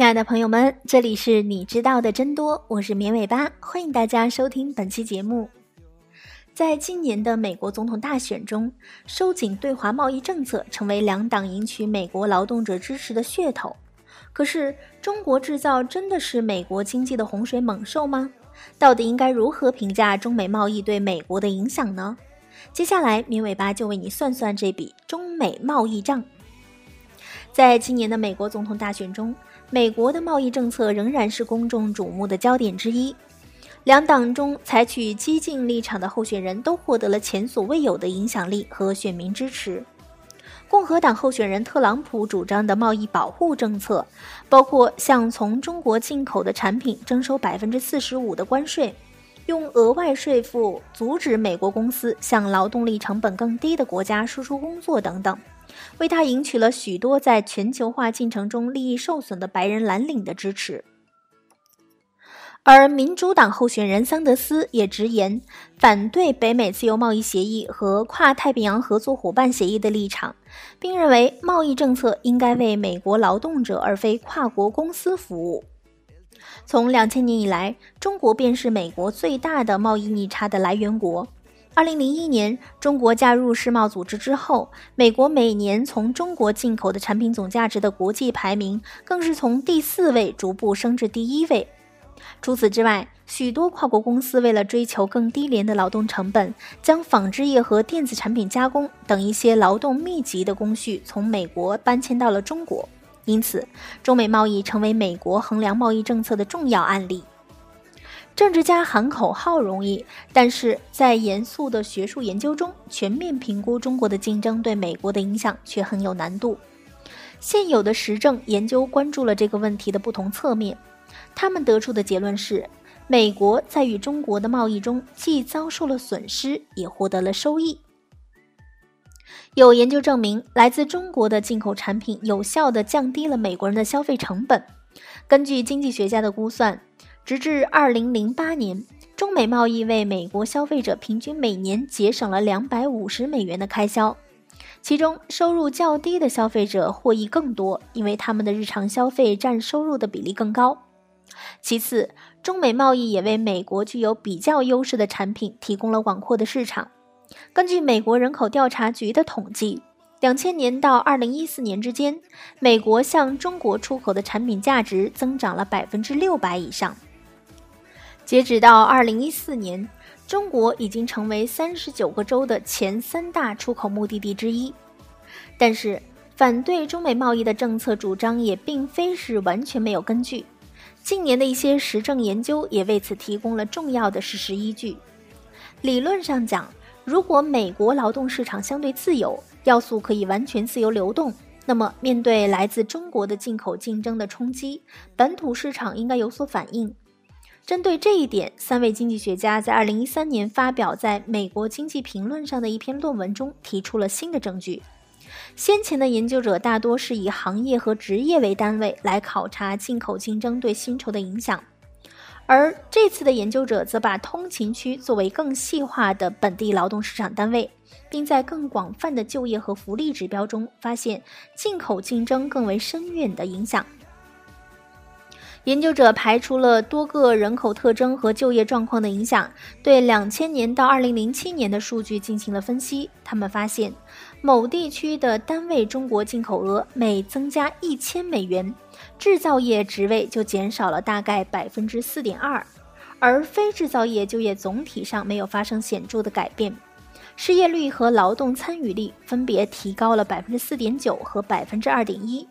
亲爱的朋友们，这里是你知道的真多，我是绵尾巴，欢迎大家收听本期节目。在今年的美国总统大选中，收紧对华贸易政策成为两党赢取美国劳动者支持的噱头。可是，中国制造真的是美国经济的洪水猛兽吗？到底应该如何评价中美贸易对美国的影响呢？接下来，绵尾巴就为你算算这笔中美贸易账。在今年的美国总统大选中，美国的贸易政策仍然是公众瞩目的焦点之一。两党中采取激进立场的候选人都获得了前所未有的影响力和选民支持。共和党候选人特朗普主张的贸易保护政策，包括向从中国进口的产品征收百分之四十五的关税，用额外税负阻止美国公司向劳动力成本更低的国家输出工作等等。为他赢取了许多在全球化进程中利益受损的白人蓝领的支持，而民主党候选人桑德斯也直言反对北美自由贸易协议和跨太平洋合作伙伴协议的立场，并认为贸易政策应该为美国劳动者而非跨国公司服务。从两千年以来，中国便是美国最大的贸易逆差的来源国。二零零一年，中国加入世贸组织之后，美国每年从中国进口的产品总价值的国际排名更是从第四位逐步升至第一位。除此之外，许多跨国公司为了追求更低廉的劳动成本，将纺织业和电子产品加工等一些劳动密集的工序从美国搬迁到了中国。因此，中美贸易成为美国衡量贸易政策的重要案例。政治家喊口号容易，但是在严肃的学术研究中，全面评估中国的竞争对美国的影响却很有难度。现有的实证研究关注了这个问题的不同侧面，他们得出的结论是：美国在与中国的贸易中既遭受了损失，也获得了收益。有研究证明，来自中国的进口产品有效地降低了美国人的消费成本。根据经济学家的估算。直至二零零八年，中美贸易为美国消费者平均每年节省了两百五十美元的开销，其中收入较低的消费者获益更多，因为他们的日常消费占收入的比例更高。其次，中美贸易也为美国具有比较优势的产品提供了广阔的市场。根据美国人口调查局的统计，两千年到二零一四年之间，美国向中国出口的产品价值增长了百分之六百以上。截止到二零一四年，中国已经成为三十九个州的前三大出口目的地之一。但是，反对中美贸易的政策主张也并非是完全没有根据。近年的一些实证研究也为此提供了重要的事实依据。理论上讲，如果美国劳动市场相对自由，要素可以完全自由流动，那么面对来自中国的进口竞争的冲击，本土市场应该有所反应。针对这一点，三位经济学家在二零一三年发表在美国经济评论上的一篇论文中提出了新的证据。先前的研究者大多是以行业和职业为单位来考察进口竞争对薪酬的影响，而这次的研究者则把通勤区作为更细化的本地劳动市场单位，并在更广泛的就业和福利指标中发现进口竞争更为深远的影响。研究者排除了多个人口特征和就业状况的影响，对两千年到二零零七年的数据进行了分析。他们发现，某地区的单位中国进口额每增加一千美元，制造业职位就减少了大概百分之四点二，而非制造业就业总体上没有发生显著的改变，失业率和劳动参与率分别提高了百分之四点九和百分之二点一。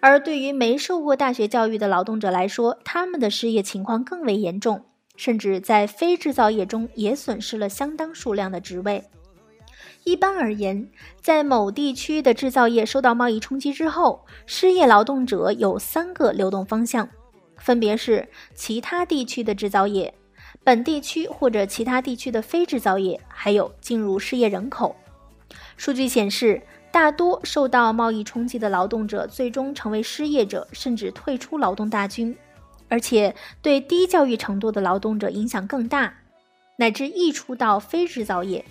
而对于没受过大学教育的劳动者来说，他们的失业情况更为严重，甚至在非制造业中也损失了相当数量的职位。一般而言，在某地区的制造业受到贸易冲击之后，失业劳动者有三个流动方向，分别是其他地区的制造业、本地区或者其他地区的非制造业，还有进入失业人口。数据显示。大多受到贸易冲击的劳动者最终成为失业者，甚至退出劳动大军，而且对低教育程度的劳动者影响更大，乃至溢出到非制造业。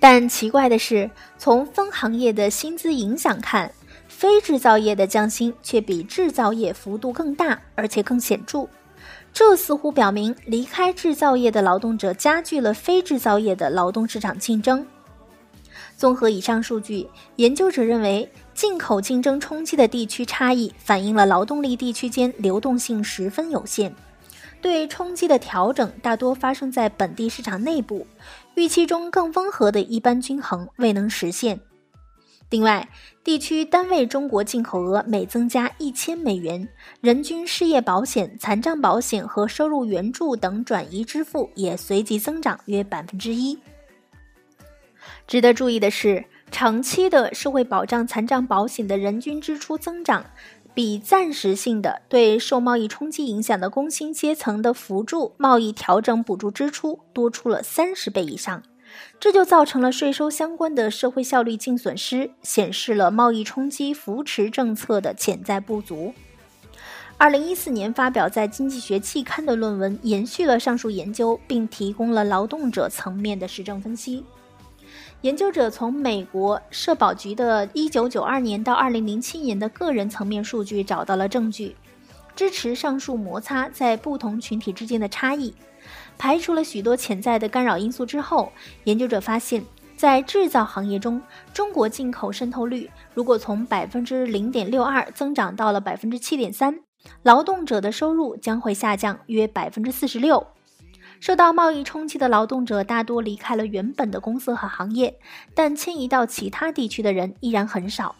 但奇怪的是，从分行业的薪资影响看，非制造业的降薪却比制造业幅度更大，而且更显著。这似乎表明，离开制造业的劳动者加剧了非制造业的劳动市场竞争。综合以上数据，研究者认为，进口竞争冲击的地区差异反映了劳动力地区间流动性十分有限，对冲击的调整大多发生在本地市场内部，预期中更温和的一般均衡未能实现。另外，地区单位中国进口额每增加一千美元，人均失业保险、残障保险和收入援助等转移支付也随即增长约百分之一。值得注意的是，长期的社会保障残障保险的人均支出增长，比暂时性的对受贸易冲击影响的工薪阶层的扶助贸易调整补助支出多出了三十倍以上。这就造成了税收相关的社会效率净损失，显示了贸易冲击扶持政策的潜在不足。二零一四年发表在《经济学期刊》的论文延续了上述研究，并提供了劳动者层面的实证分析。研究者从美国社保局的1992年到2007年的个人层面数据找到了证据，支持上述摩擦在不同群体之间的差异。排除了许多潜在的干扰因素之后，研究者发现，在制造行业中，中国进口渗透率如果从百分之零点六二增长到了百分之七点三，劳动者的收入将会下降约百分之四十六。受到贸易冲击的劳动者大多离开了原本的公司和行业，但迁移到其他地区的人依然很少。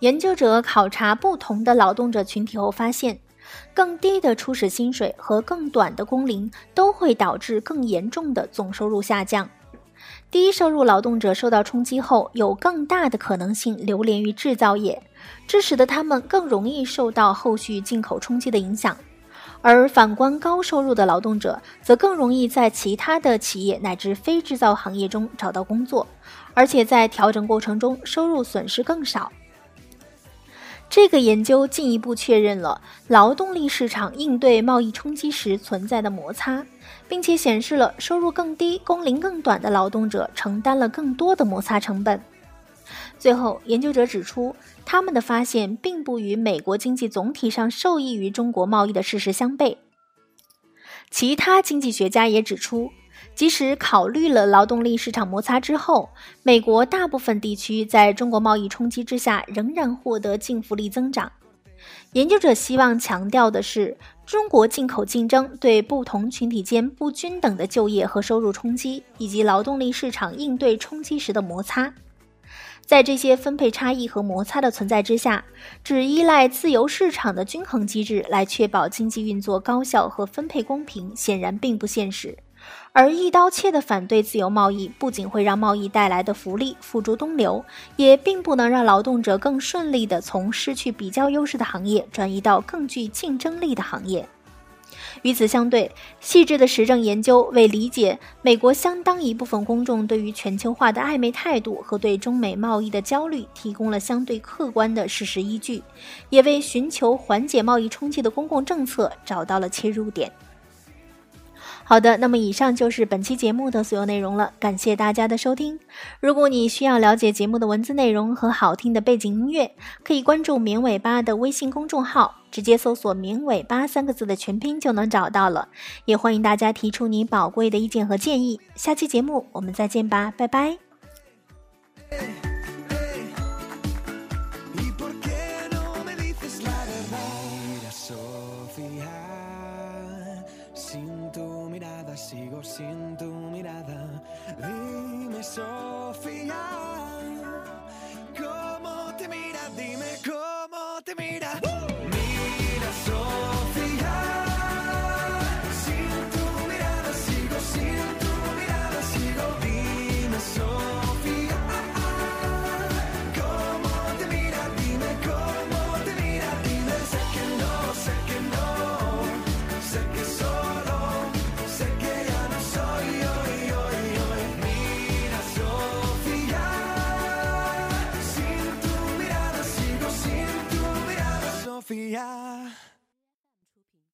研究者考察不同的劳动者群体后发现。更低的初始薪水和更短的工龄都会导致更严重的总收入下降。低收入劳动者受到冲击后，有更大的可能性流连于制造业，这使得他们更容易受到后续进口冲击的影响。而反观高收入的劳动者，则更容易在其他的企业乃至非制造行业中找到工作，而且在调整过程中收入损失更少。这个研究进一步确认了劳动力市场应对贸易冲击时存在的摩擦，并且显示了收入更低、工龄更短的劳动者承担了更多的摩擦成本。最后，研究者指出，他们的发现并不与美国经济总体上受益于中国贸易的事实相悖。其他经济学家也指出。即使考虑了劳动力市场摩擦之后，美国大部分地区在中国贸易冲击之下仍然获得净福利增长。研究者希望强调的是，中国进口竞争对不同群体间不均等的就业和收入冲击，以及劳动力市场应对冲击时的摩擦。在这些分配差异和摩擦的存在之下，只依赖自由市场的均衡机制来确保经济运作高效和分配公平，显然并不现实。而一刀切的反对自由贸易，不仅会让贸易带来的福利付诸东流，也并不能让劳动者更顺利地从失去比较优势的行业转移到更具竞争力的行业。与此相对，细致的实证研究为理解美国相当一部分公众对于全球化的暧昧态度和对中美贸易的焦虑提供了相对客观的事实依据，也为寻求缓解贸易冲击的公共政策找到了切入点。好的，那么以上就是本期节目的所有内容了，感谢大家的收听。如果你需要了解节目的文字内容和好听的背景音乐，可以关注“绵尾巴”的微信公众号，直接搜索“绵尾巴”三个字的全拼就能找到了。也欢迎大家提出你宝贵的意见和建议。下期节目我们再见吧，拜拜。sin tu mirada. Dime, Sofía, ¿cómo te miras? Dime, ¿cómo?